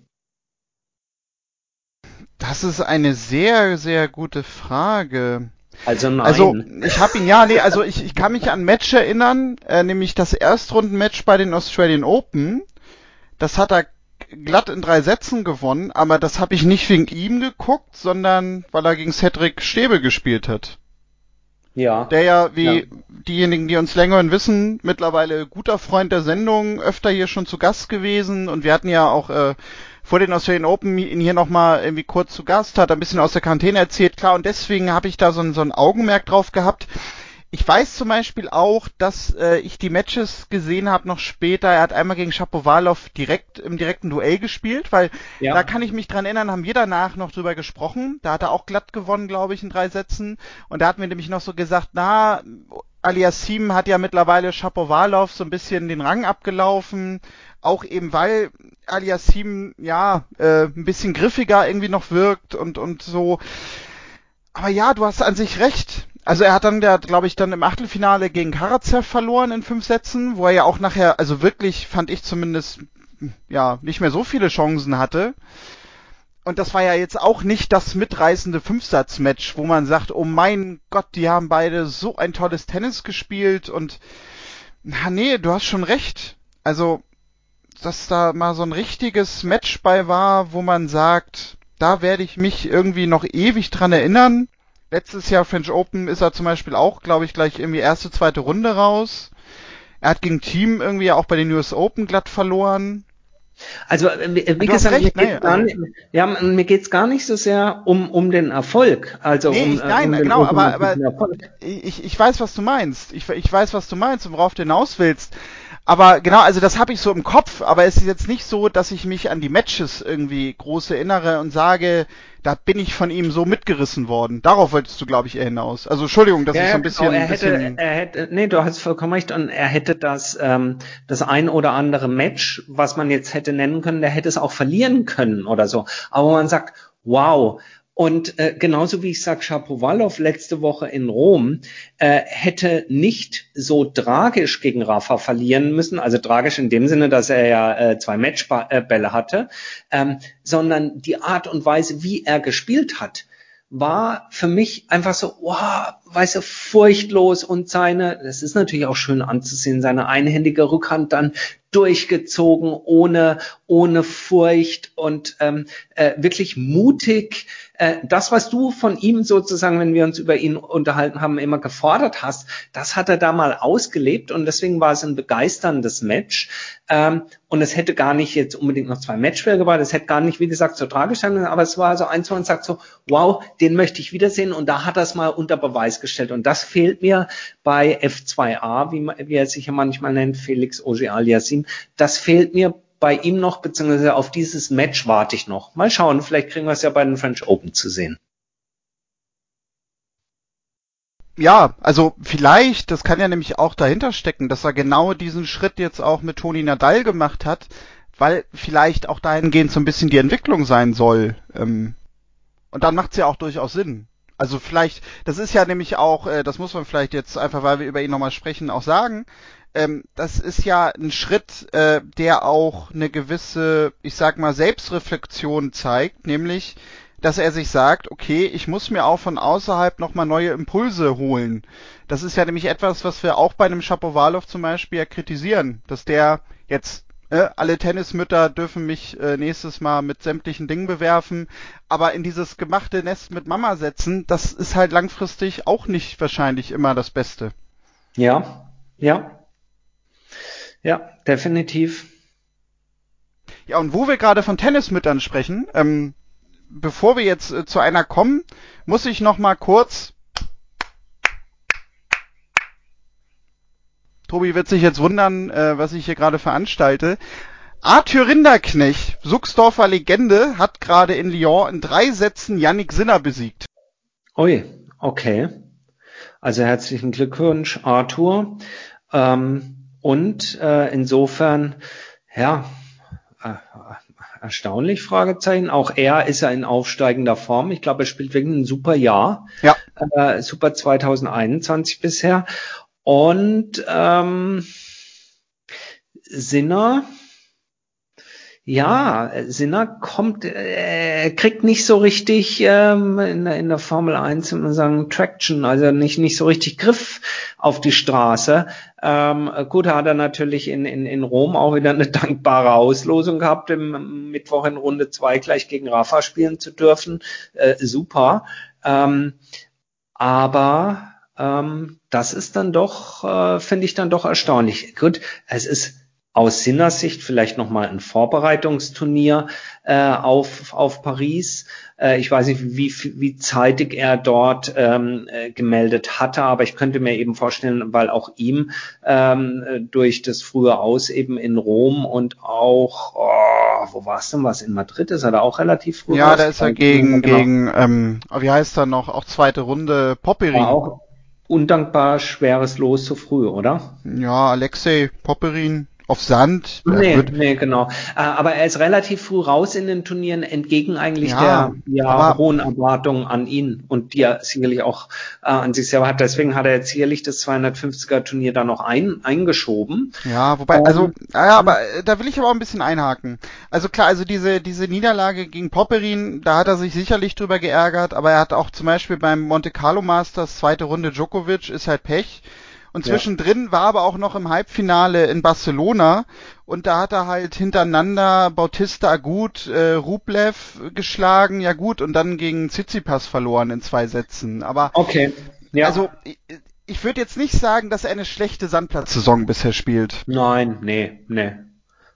Das ist eine sehr, sehr gute Frage. Also nein. Also ich habe ihn ja, nee, also ich, ich kann mich an Match erinnern, äh, nämlich das Erstrundenmatch bei den Australian Open. Das hat er glatt in drei Sätzen gewonnen, aber das habe ich nicht wegen ihm geguckt, sondern weil er gegen Cedric Stäbe gespielt hat. Ja. Der ja, wie ja. diejenigen, die uns länger wissen, mittlerweile guter Freund der Sendung, öfter hier schon zu Gast gewesen und wir hatten ja auch äh, vor den Australian Open ihn hier nochmal irgendwie kurz zu Gast, hat ein bisschen aus der Quarantäne erzählt, klar, und deswegen habe ich da so ein, so ein Augenmerk drauf gehabt. Ich weiß zum Beispiel auch, dass äh, ich die Matches gesehen habe noch später. Er hat einmal gegen Shapovalov direkt im direkten Duell gespielt, weil ja. da kann ich mich dran erinnern, haben wir danach noch drüber gesprochen. Da hat er auch glatt gewonnen, glaube ich, in drei Sätzen. Und da hatten wir nämlich noch so gesagt, na, Aliassim hat ja mittlerweile Shapovalov so ein bisschen den Rang abgelaufen auch eben weil Aliassim ja äh, ein bisschen griffiger irgendwie noch wirkt und und so. Aber ja, du hast an sich recht. Also er hat dann, der, glaube ich, dann im Achtelfinale gegen Karatsev verloren in fünf Sätzen, wo er ja auch nachher, also wirklich, fand ich zumindest, ja, nicht mehr so viele Chancen hatte. Und das war ja jetzt auch nicht das mitreißende Fünfsatz-Match, wo man sagt, oh mein Gott, die haben beide so ein tolles Tennis gespielt und, na nee, du hast schon recht. Also, dass da mal so ein richtiges Match bei war, wo man sagt, da werde ich mich irgendwie noch ewig dran erinnern. letztes Jahr French Open ist er zum Beispiel auch, glaube ich, gleich irgendwie erste, zweite Runde raus. Er hat gegen Team irgendwie auch bei den US Open glatt verloren. Also äh, wie gesagt, recht, mir, geht's nee, also, ja, mir geht's gar nicht so sehr um, um den Erfolg. Also nee, um, ich, nein, um genau, aber, aber ich, ich weiß, was du meinst. Ich, ich weiß, was du meinst und worauf du hinaus willst. Aber genau, also das habe ich so im Kopf, aber es ist jetzt nicht so, dass ich mich an die Matches irgendwie groß erinnere und sage, da bin ich von ihm so mitgerissen worden. Darauf wolltest du, glaube ich, eher hinaus. Also Entschuldigung, dass ja, ich so ein genau, bisschen, er hätte, bisschen er hätte, nee, du hast vollkommen recht, und er hätte das, ähm, das ein oder andere Match, was man jetzt hätte nennen können, der hätte es auch verlieren können oder so. Aber man sagt, wow, und äh, genauso wie ich sage, Shapovalov letzte Woche in Rom äh, hätte nicht so tragisch gegen Rafa verlieren müssen, also tragisch in dem Sinne, dass er ja äh, zwei Matchbälle hatte, ähm, sondern die Art und Weise, wie er gespielt hat, war für mich einfach so, wow, weißt du, furchtlos und seine, das ist natürlich auch schön anzusehen, seine einhändige Rückhand dann durchgezogen, ohne, ohne Furcht und ähm, äh, wirklich mutig äh, das, was du von ihm sozusagen, wenn wir uns über ihn unterhalten haben, immer gefordert hast, das hat er da mal ausgelebt und deswegen war es ein begeisterndes Match. Ähm, und es hätte gar nicht jetzt unbedingt noch zwei Matchfälle gebracht, es hätte gar nicht, wie gesagt, so tragisch sein, aber es war so eins, wo man sagt so, wow, den möchte ich wiedersehen und da hat er es mal unter Beweis gestellt. Und das fehlt mir bei F2A, wie, wie er sich ja manchmal nennt, Felix Auger-Aliassime, das fehlt mir bei ihm noch, beziehungsweise auf dieses Match warte ich noch. Mal schauen, vielleicht kriegen wir es ja bei den French Open zu sehen. Ja, also vielleicht, das kann ja nämlich auch dahinter stecken, dass er genau diesen Schritt jetzt auch mit Toni Nadal gemacht hat, weil vielleicht auch dahingehend so ein bisschen die Entwicklung sein soll. Ähm, und dann macht es ja auch durchaus Sinn. Also vielleicht, das ist ja nämlich auch, äh, das muss man vielleicht jetzt einfach, weil wir über ihn nochmal sprechen, auch sagen ähm, das ist ja ein Schritt, äh, der auch eine gewisse, ich sag mal, Selbstreflexion zeigt, nämlich, dass er sich sagt, okay, ich muss mir auch von außerhalb nochmal neue Impulse holen. Das ist ja nämlich etwas, was wir auch bei einem Shapovalov zum Beispiel ja kritisieren, dass der jetzt äh, alle Tennismütter dürfen mich äh, nächstes Mal mit sämtlichen Dingen bewerfen, aber in dieses gemachte Nest mit Mama setzen, das ist halt langfristig auch nicht wahrscheinlich immer das Beste. Ja, ja, ja, definitiv. Ja, und wo wir gerade von Tennismüttern sprechen, ähm, bevor wir jetzt äh, zu einer kommen, muss ich noch mal kurz Tobi wird sich jetzt wundern, äh, was ich hier gerade veranstalte. Arthur Rinderknecht, Suchsdorfer Legende, hat gerade in Lyon in drei Sätzen Yannick Sinner besiegt. Ui, okay. Also herzlichen Glückwunsch, Arthur. Ähm, und äh, insofern, ja, äh, erstaunlich, Fragezeichen. Auch er ist ja in aufsteigender Form. Ich glaube, er spielt wirklich ein super Jahr. Ja. Äh, super 2021 bisher. Und ähm, Sinner, ja, Sinner kommt, äh, kriegt nicht so richtig ähm, in, der, in der Formel 1 sagen Traction, also nicht nicht so richtig Griff auf die Straße. Ähm, gut, hat er natürlich in, in, in Rom auch wieder eine dankbare Auslosung gehabt, im Mittwoch in Runde 2 gleich gegen Rafa spielen zu dürfen. Äh, super. Ähm, aber ähm, das ist dann doch, äh, finde ich dann doch erstaunlich. Gut, es ist aus Sinnersicht vielleicht nochmal ein Vorbereitungsturnier äh, auf, auf Paris. Äh, ich weiß nicht, wie, wie zeitig er dort ähm, äh, gemeldet hatte, aber ich könnte mir eben vorstellen, weil auch ihm ähm, durch das frühe Aus eben in Rom und auch, oh, wo war es denn was? In Madrid ist er da auch relativ früh. Ja, da ist er gegen, genau. gegen ähm, wie heißt er noch, auch zweite Runde Popperin. War auch undankbar schweres Los zu früh, oder? Ja, Alexei Popperin auf Sand. Nee, nee, genau. Äh, aber er ist relativ früh raus in den Turnieren, entgegen eigentlich ja, der ja, hohen Erwartungen an ihn und die er sicherlich auch äh, an sich selber hat. Deswegen hat er jetzt sicherlich das 250er Turnier da noch ein, eingeschoben. Ja, wobei, also, ja, aber äh, da will ich aber auch ein bisschen einhaken. Also klar, also diese, diese Niederlage gegen Popperin, da hat er sich sicherlich drüber geärgert, aber er hat auch zum Beispiel beim Monte Carlo Masters zweite Runde Djokovic, ist halt Pech. Und zwischendrin ja. war aber auch noch im Halbfinale in Barcelona und da hat er halt hintereinander Bautista Agut, äh, Rublev geschlagen, ja gut, und dann gegen Tsitsipas verloren in zwei Sätzen. Aber okay. ja. also ich, ich würde jetzt nicht sagen, dass er eine schlechte Sandplatzsaison bisher spielt. Nein, nee, nee.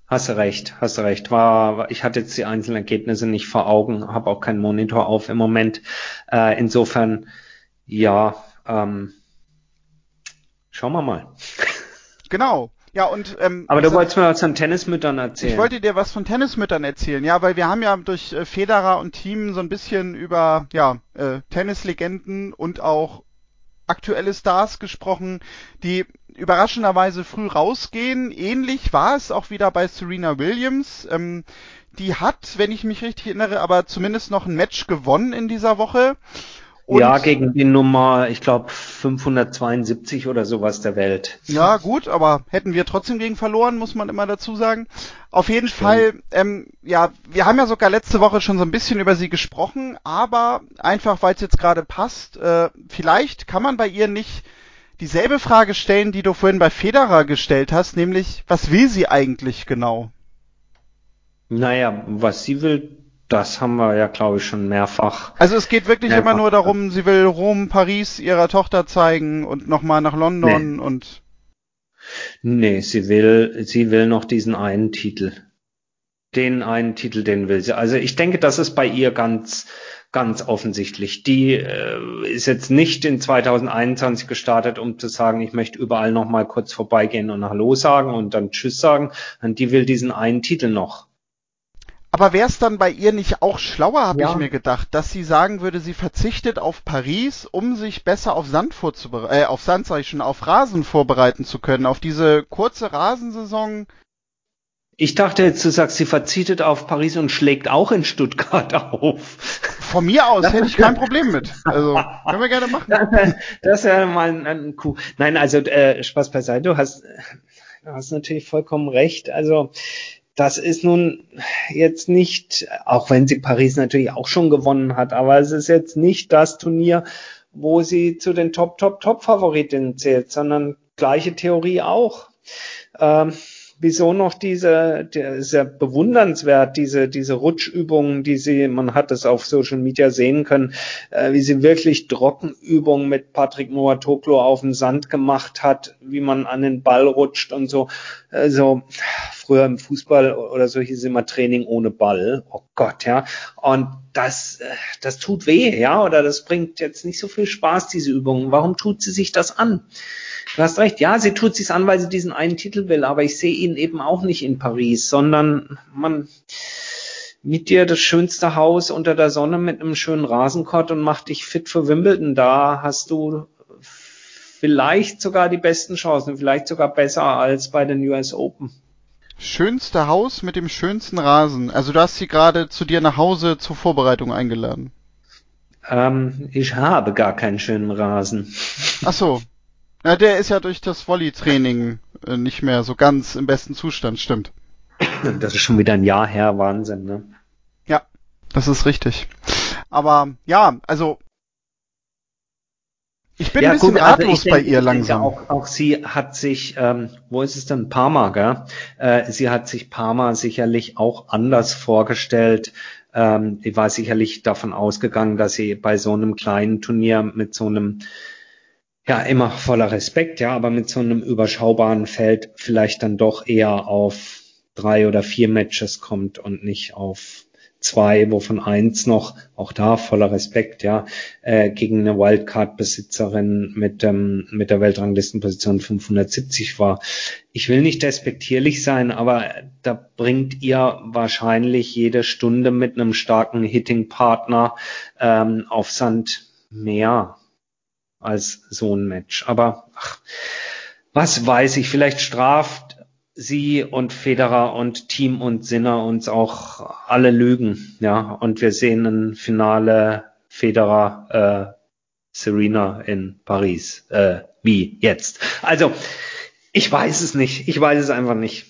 Hast du recht, hast du recht. War, ich hatte jetzt die einzelnen Ergebnisse nicht vor Augen, habe auch keinen Monitor auf im Moment. Äh, insofern, ja, ähm, Schauen wir mal. Genau. Ja, und ähm, Aber du wolltest mir was von Tennismüttern erzählen. Ich wollte dir was von Tennismüttern erzählen, ja, weil wir haben ja durch äh, Federer und Team so ein bisschen über ja, äh, Tennislegenden und auch aktuelle Stars gesprochen, die überraschenderweise früh rausgehen. Ähnlich war es auch wieder bei Serena Williams. Ähm, die hat, wenn ich mich richtig erinnere, aber zumindest noch ein Match gewonnen in dieser Woche. Und ja, gegen die Nummer, ich glaube, 572 oder sowas der Welt. Ja, gut, aber hätten wir trotzdem gegen verloren, muss man immer dazu sagen. Auf jeden Stimmt. Fall, ähm, ja, wir haben ja sogar letzte Woche schon so ein bisschen über sie gesprochen, aber einfach, weil es jetzt gerade passt, äh, vielleicht kann man bei ihr nicht dieselbe Frage stellen, die du vorhin bei Federer gestellt hast, nämlich, was will sie eigentlich genau? Naja, was sie will, das haben wir ja, glaube ich, schon mehrfach. Also es geht wirklich immer nur darum, sie will Rom, Paris ihrer Tochter zeigen und nochmal nach London nee. und. Nee, sie will, sie will noch diesen einen Titel. Den einen Titel, den will sie. Also ich denke, das ist bei ihr ganz, ganz offensichtlich. Die äh, ist jetzt nicht in 2021 gestartet, um zu sagen, ich möchte überall nochmal kurz vorbeigehen und Hallo sagen und dann Tschüss sagen. Und die will diesen einen Titel noch. Aber wäre es dann bei ihr nicht auch schlauer, habe ja. ich mir gedacht, dass sie sagen würde, sie verzichtet auf Paris, um sich besser auf Sand vorzubereiten, äh, auf Sand sag ich schon, auf Rasen vorbereiten zu können, auf diese kurze Rasensaison. Ich dachte jetzt, du sagst, sie verzichtet auf Paris und schlägt auch in Stuttgart auf. Von mir aus hätte ich kein Problem mit. Also, können wir gerne machen. Das ist ja mal ein, ein Coup. Nein, also äh, Spaß beiseite, du hast, du hast natürlich vollkommen recht. Also das ist nun jetzt nicht, auch wenn sie Paris natürlich auch schon gewonnen hat, aber es ist jetzt nicht das Turnier, wo sie zu den Top, Top, Top Favoritinnen zählt, sondern gleiche Theorie auch. Ähm, wieso noch diese, ja bewundernswert, diese, diese Rutschübungen, die sie, man hat es auf Social Media sehen können, äh, wie sie wirklich Trockenübungen mit Patrick Moatoklo auf dem Sand gemacht hat, wie man an den Ball rutscht und so. Also früher im Fußball oder so hieß es immer Training ohne Ball. Oh Gott, ja. Und das, äh, das tut weh, ja, oder das bringt jetzt nicht so viel Spaß, diese Übungen. Warum tut sie sich das an? Du hast recht, ja, sie tut sich's an, weil sie diesen einen Titel will, aber ich sehe ihn eben auch nicht in Paris, sondern man mit dir das schönste Haus unter der Sonne mit einem schönen Rasenkott und macht dich fit für Wimbledon. Da hast du vielleicht sogar die besten Chancen, vielleicht sogar besser als bei den US Open. Schönste Haus mit dem schönsten Rasen. Also du hast sie gerade zu dir nach Hause zur Vorbereitung eingeladen. Ähm, ich habe gar keinen schönen Rasen. Ach so, ja, der ist ja durch das Volley-Training äh, nicht mehr so ganz im besten Zustand, stimmt. Das ist schon wieder ein Jahr her, Wahnsinn, ne? Ja, das ist richtig. Aber ja, also ich bin ja, ein bisschen gut, also ratlos also bei denke, ihr langsam. Auch, auch sie hat sich, ähm, wo ist es denn, Parma, gell? Äh, sie hat sich Parma sicherlich auch anders vorgestellt. Ähm, die war sicherlich davon ausgegangen, dass sie bei so einem kleinen Turnier mit so einem ja immer voller Respekt, ja, aber mit so einem überschaubaren Feld vielleicht dann doch eher auf drei oder vier Matches kommt und nicht auf zwei, wovon eins noch, auch da voller Respekt, ja, äh, gegen eine Wildcard-Besitzerin mit, ähm, mit der Weltranglistenposition 570 war. Ich will nicht despektierlich sein, aber da bringt ihr wahrscheinlich jede Stunde mit einem starken Hitting-Partner ähm, auf Sand mehr als so ein Match. Aber ach, was weiß ich, vielleicht straft sie und Federer und Team und Sinner uns auch alle Lügen, ja. Und wir sehen ein Finale Federer äh, Serena in Paris. Äh, wie jetzt? Also, ich weiß es nicht. Ich weiß es einfach nicht.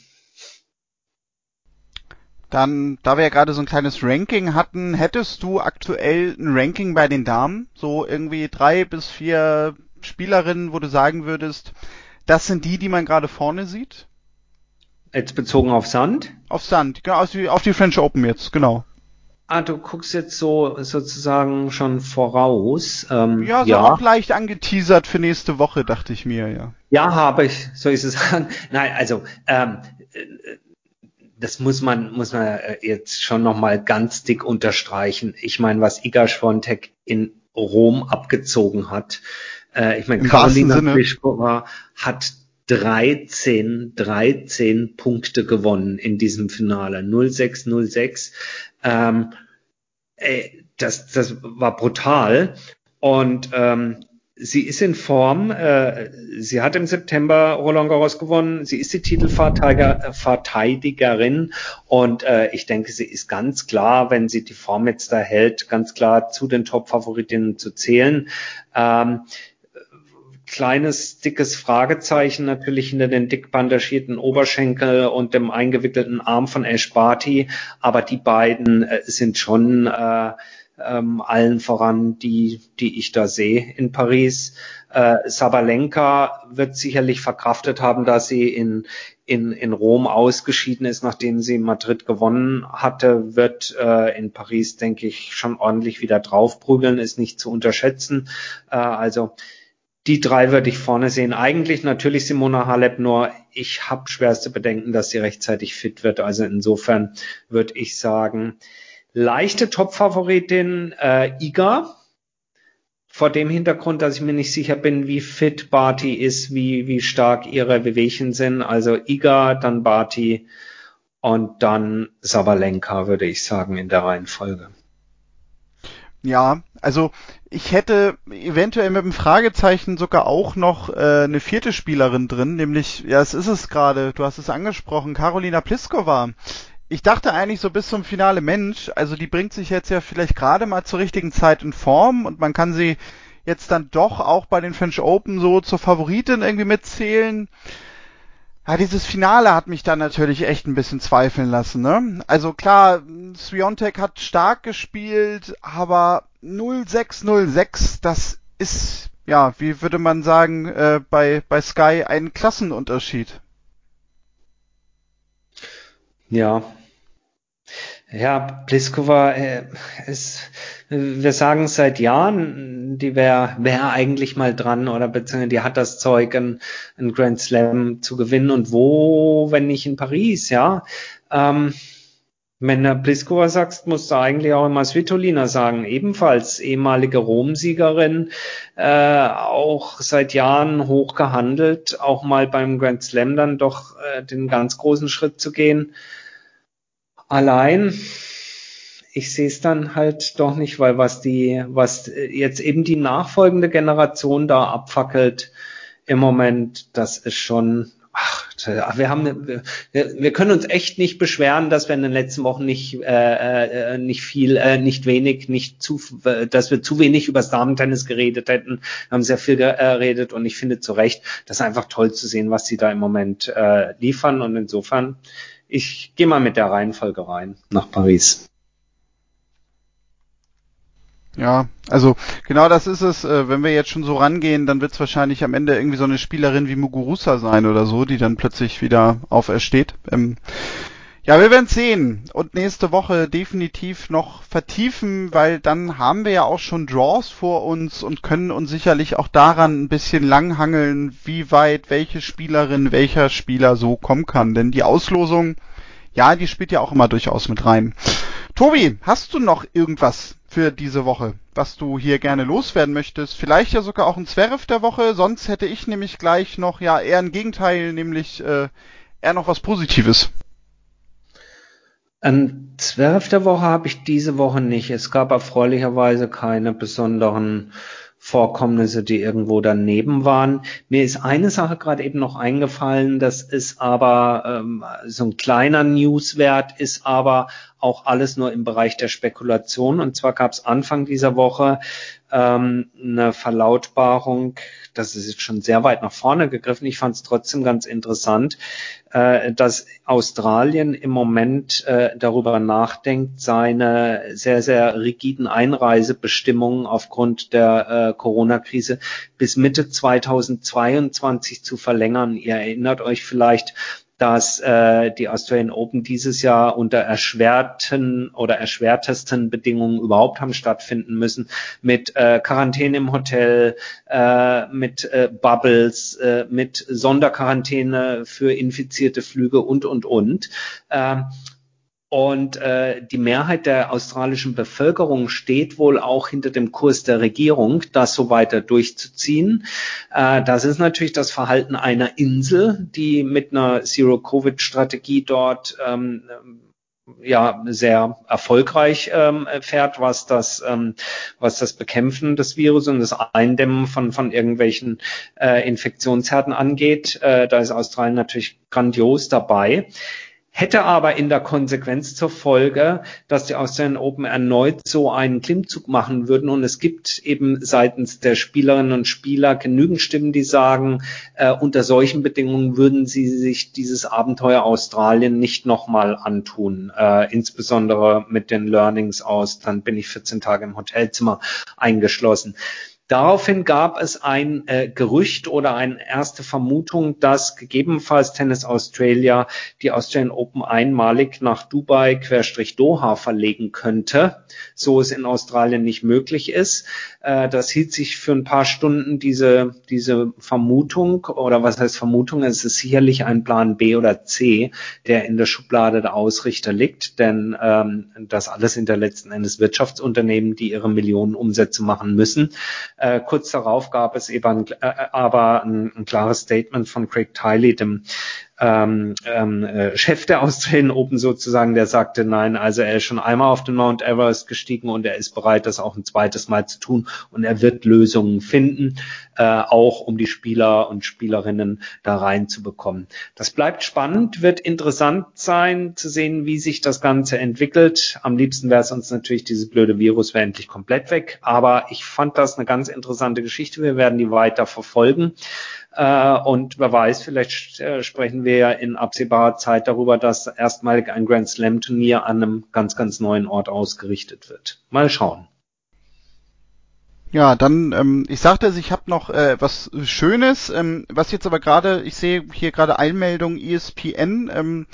Dann, da wir ja gerade so ein kleines Ranking hatten, hättest du aktuell ein Ranking bei den Damen? So irgendwie drei bis vier Spielerinnen, wo du sagen würdest, das sind die, die man gerade vorne sieht? Jetzt bezogen auf Sand? Auf Sand, genau, auf die, auf die French Open jetzt, genau. Ah, du guckst jetzt so sozusagen schon voraus. Ähm, ja, so ja. auch leicht angeteasert für nächste Woche, dachte ich mir, ja. Ja, habe ich, soll ich so sagen? Nein, also ähm, das muss man muss man äh, jetzt schon noch mal ganz dick unterstreichen. Ich meine, was Iga Schwontek in Rom abgezogen hat. Äh, ich meine, Carolina Pliskova hat 13, 13 Punkte gewonnen in diesem Finale. 06, 06. Ähm, ey, das, das war brutal. Und ähm, sie ist in Form. Äh, sie hat im September Roland Garros gewonnen. Sie ist die Titelverteidigerin und äh, ich denke, sie ist ganz klar, wenn sie die Form jetzt da hält, ganz klar zu den Top-Favoritinnen zu zählen. Ähm, kleines, dickes Fragezeichen natürlich hinter den dick bandagierten Oberschenkel und dem eingewickelten Arm von Ash Barty, aber die beiden äh, sind schon äh, ähm, allen voran die, die ich da sehe in Paris. Äh, Sabalenka wird sicherlich verkraftet haben, dass sie in, in, in Rom ausgeschieden ist, nachdem sie Madrid gewonnen hatte, wird äh, in Paris, denke ich, schon ordentlich wieder draufprügeln, ist nicht zu unterschätzen. Äh, also die drei würde ich vorne sehen. Eigentlich natürlich Simona Halep, nur ich habe schwerste Bedenken, dass sie rechtzeitig fit wird. Also insofern würde ich sagen, leichte Top-Favoritin äh, Iga. Vor dem Hintergrund, dass ich mir nicht sicher bin, wie fit Barty ist, wie, wie stark ihre Wehwehchen sind. Also Iga, dann Barty und dann Sabalenka, würde ich sagen, in der Reihenfolge. Ja, also ich hätte eventuell mit dem Fragezeichen sogar auch noch äh, eine vierte Spielerin drin, nämlich, ja, es ist es gerade, du hast es angesprochen, Carolina Pliskova. Ich dachte eigentlich so bis zum Finale, Mensch, also die bringt sich jetzt ja vielleicht gerade mal zur richtigen Zeit in Form und man kann sie jetzt dann doch auch bei den French Open so zur Favoritin irgendwie mitzählen. Ja, dieses Finale hat mich dann natürlich echt ein bisschen zweifeln lassen. Ne? Also klar, Sviontek hat stark gespielt, aber 0606, das ist, ja, wie würde man sagen, äh, bei, bei Sky ein Klassenunterschied. Ja, ja, Pliskova äh, ist, wir sagen seit Jahren, die wäre wär eigentlich mal dran oder beziehungsweise die hat das Zeug, ein, ein Grand Slam zu gewinnen. Und wo, wenn nicht in Paris, ja. Ähm, wenn du Pliskova sagst, musst du eigentlich auch immer Svitolina sagen, ebenfalls ehemalige Rom-Siegerin, äh, auch seit Jahren hoch gehandelt, auch mal beim Grand Slam dann doch äh, den ganz großen Schritt zu gehen allein ich sehe es dann halt doch nicht, weil was die, was jetzt eben die nachfolgende Generation da abfackelt im Moment, das ist schon, ach, wir haben, wir, wir können uns echt nicht beschweren, dass wir in den letzten Wochen nicht, äh, äh, nicht viel, äh, nicht wenig, nicht zu, dass wir zu wenig über das Damentennis geredet hätten. Wir haben sehr viel geredet und ich finde zu Recht, das ist einfach toll zu sehen, was sie da im Moment äh, liefern und insofern ich gehe mal mit der Reihenfolge rein nach Paris. Ja, also genau das ist es. Äh, wenn wir jetzt schon so rangehen, dann wird es wahrscheinlich am Ende irgendwie so eine Spielerin wie Muguruza sein oder so, die dann plötzlich wieder aufersteht. Ähm, ja, wir werden sehen und nächste Woche definitiv noch vertiefen, weil dann haben wir ja auch schon Draws vor uns und können uns sicherlich auch daran ein bisschen langhangeln, wie weit welche Spielerin, welcher Spieler so kommen kann. Denn die Auslosung, ja, die spielt ja auch immer durchaus mit rein. Tobi, hast du noch irgendwas für diese Woche, was du hier gerne loswerden möchtest? Vielleicht ja sogar auch ein Zwerf der Woche, sonst hätte ich nämlich gleich noch ja eher ein Gegenteil, nämlich äh, eher noch was Positives. Ein Zwerf der Woche habe ich diese Woche nicht. Es gab erfreulicherweise keine besonderen Vorkommnisse, die irgendwo daneben waren. Mir ist eine Sache gerade eben noch eingefallen, das ist aber ähm, so ein kleiner Newswert, ist aber auch alles nur im Bereich der Spekulation. Und zwar gab es Anfang dieser Woche ähm, eine Verlautbarung, das ist jetzt schon sehr weit nach vorne gegriffen. Ich fand es trotzdem ganz interessant, äh, dass Australien im Moment äh, darüber nachdenkt, seine sehr, sehr rigiden Einreisebestimmungen aufgrund der äh, Corona-Krise bis Mitte 2022 zu verlängern. Ihr erinnert euch vielleicht, dass äh, die Australian Open dieses Jahr unter erschwerten oder erschwertesten Bedingungen überhaupt haben stattfinden müssen, mit äh, Quarantäne im Hotel, äh, mit äh, Bubbles, äh, mit Sonderquarantäne für infizierte Flüge und, und, und. Äh, und äh, die Mehrheit der australischen Bevölkerung steht wohl auch hinter dem Kurs der Regierung, das so weiter durchzuziehen. Äh, das ist natürlich das Verhalten einer Insel, die mit einer Zero-Covid-Strategie dort ähm, ja sehr erfolgreich ähm, fährt, was das ähm, was das Bekämpfen des Virus und das Eindämmen von von irgendwelchen äh, Infektionsherden angeht. Äh, da ist Australien natürlich grandios dabei hätte aber in der Konsequenz zur Folge, dass die Australian Open erneut so einen Klimmzug machen würden. Und es gibt eben seitens der Spielerinnen und Spieler genügend Stimmen, die sagen, äh, unter solchen Bedingungen würden sie sich dieses Abenteuer Australien nicht nochmal antun. Äh, insbesondere mit den Learnings aus, dann bin ich 14 Tage im Hotelzimmer eingeschlossen. Daraufhin gab es ein äh, Gerücht oder eine erste Vermutung, dass gegebenenfalls Tennis Australia die Australian Open einmalig nach Dubai Querstrich Doha verlegen könnte, so es in Australien nicht möglich ist. Äh, das hielt sich für ein paar Stunden diese, diese Vermutung oder was heißt Vermutung? Es ist sicherlich ein Plan B oder C, der in der Schublade der Ausrichter liegt, denn ähm, das alles sind ja letzten Endes Wirtschaftsunternehmen, die ihre Millionen Umsätze machen müssen. Äh, kurz darauf gab es eben ein, äh, aber ein, ein klares Statement von Craig Tiley, dem ähm, ähm, äh, Chef der Australian Open sozusagen, der sagte, nein, also er ist schon einmal auf den Mount Everest gestiegen und er ist bereit, das auch ein zweites Mal zu tun und er wird Lösungen finden, äh, auch um die Spieler und Spielerinnen da reinzubekommen. Das bleibt spannend, wird interessant sein zu sehen, wie sich das Ganze entwickelt. Am liebsten wäre es uns natürlich, dieses blöde Virus wäre endlich komplett weg, aber ich fand das eine ganz interessante Geschichte. Wir werden die weiter verfolgen. Äh, und wer weiß, vielleicht äh, sprechen wir ja in absehbarer Zeit darüber, dass erstmalig ein Grand Slam Turnier an einem ganz, ganz neuen Ort ausgerichtet wird. Mal schauen. Ja, dann, ähm, ich sagte es, ich habe noch äh, was Schönes, ähm, was jetzt aber gerade, ich sehe hier gerade Einmeldung ESPN, ähm,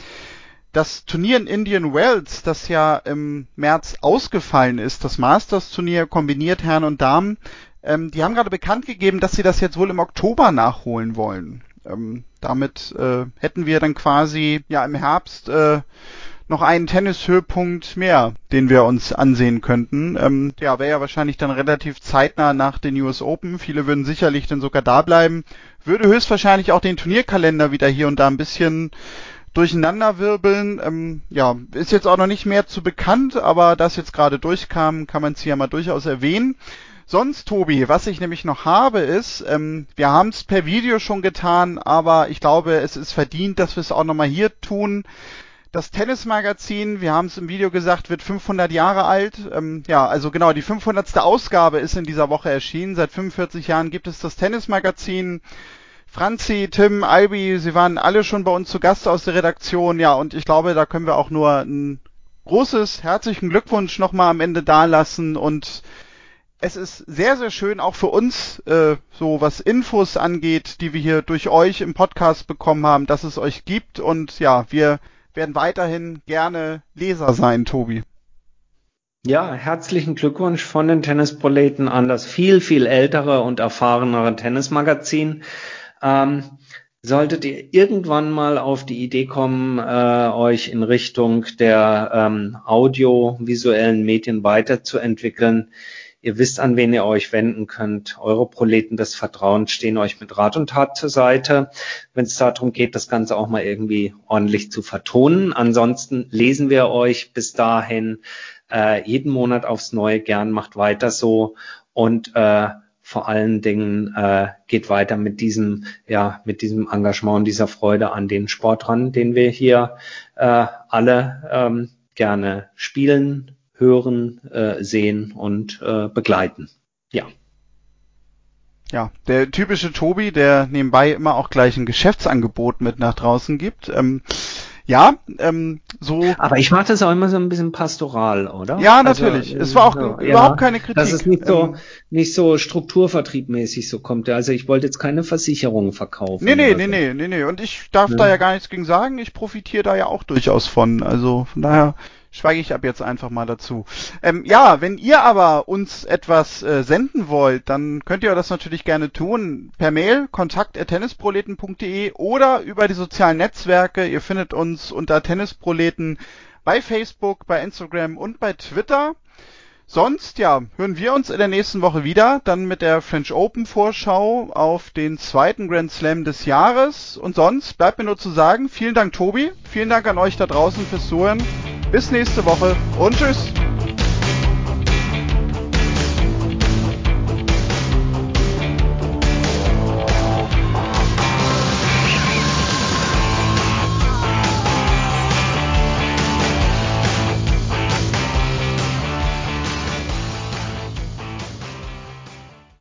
das Turnier in Indian Wells, das ja im März ausgefallen ist, das Masters-Turnier kombiniert Herren und Damen, ähm, die haben gerade bekannt gegeben, dass sie das jetzt wohl im Oktober nachholen wollen. Ähm, damit äh, hätten wir dann quasi ja im Herbst äh, noch einen Tennishöhepunkt mehr, den wir uns ansehen könnten. Ähm, ja, wäre ja wahrscheinlich dann relativ zeitnah nach den US Open. Viele würden sicherlich dann sogar da bleiben. Würde höchstwahrscheinlich auch den Turnierkalender wieder hier und da ein bisschen durcheinander wirbeln. Ähm, ja, ist jetzt auch noch nicht mehr zu bekannt, aber das jetzt gerade durchkam, kann man es hier mal durchaus erwähnen. Sonst, Tobi, was ich nämlich noch habe, ist, ähm, wir haben es per Video schon getan, aber ich glaube, es ist verdient, dass wir es auch nochmal hier tun. Das Tennismagazin, wir haben es im Video gesagt, wird 500 Jahre alt. Ähm, ja, also genau, die 500. Ausgabe ist in dieser Woche erschienen. Seit 45 Jahren gibt es das Tennismagazin. Franzi, Tim, Albi, sie waren alle schon bei uns zu Gast aus der Redaktion. Ja, und ich glaube, da können wir auch nur ein großes herzlichen Glückwunsch nochmal am Ende dalassen und es ist sehr, sehr schön, auch für uns, äh, so was Infos angeht, die wir hier durch euch im Podcast bekommen haben, dass es euch gibt. Und ja, wir werden weiterhin gerne Leser sein, Tobi. Ja, herzlichen Glückwunsch von den Tennisproleten an das viel, viel ältere und erfahrenere Tennismagazin. Ähm, solltet ihr irgendwann mal auf die Idee kommen, äh, euch in Richtung der ähm, audiovisuellen Medien weiterzuentwickeln, Ihr wisst, an wen ihr euch wenden könnt. Eure Proleten des Vertrauens stehen euch mit Rat und Tat zur Seite, wenn es darum geht, das Ganze auch mal irgendwie ordentlich zu vertonen. Ansonsten lesen wir euch bis dahin äh, jeden Monat aufs Neue gern, macht weiter so und äh, vor allen Dingen äh, geht weiter mit diesem, ja, mit diesem Engagement und dieser Freude an den Sport ran, den wir hier äh, alle ähm, gerne spielen, hören, äh, sehen und äh, begleiten. Ja. Ja, der typische Tobi, der nebenbei immer auch gleich ein Geschäftsangebot mit nach draußen gibt. Ähm, ja, ähm, so. Aber ich mache das auch immer so ein bisschen pastoral, oder? Ja, natürlich. Also, es war auch ja, überhaupt keine Kritik. Dass es nicht so, ähm, nicht so strukturvertriebmäßig so kommt. Also ich wollte jetzt keine Versicherung verkaufen. Nee, nee, nee, nee, nee, nee. Und ich darf ja. da ja gar nichts gegen sagen. Ich profitiere da ja auch durchaus von. Also von daher schweige ich ab jetzt einfach mal dazu. Ähm, ja, wenn ihr aber uns etwas äh, senden wollt, dann könnt ihr das natürlich gerne tun per Mail kontakt@tennisproleten.de oder über die sozialen Netzwerke. Ihr findet uns unter Tennisproleten bei Facebook, bei Instagram und bei Twitter. Sonst, ja, hören wir uns in der nächsten Woche wieder, dann mit der French Open Vorschau auf den zweiten Grand Slam des Jahres. Und sonst bleibt mir nur zu sagen, vielen Dank Tobi, vielen Dank an euch da draußen fürs Zuhören. Bis nächste Woche und tschüss.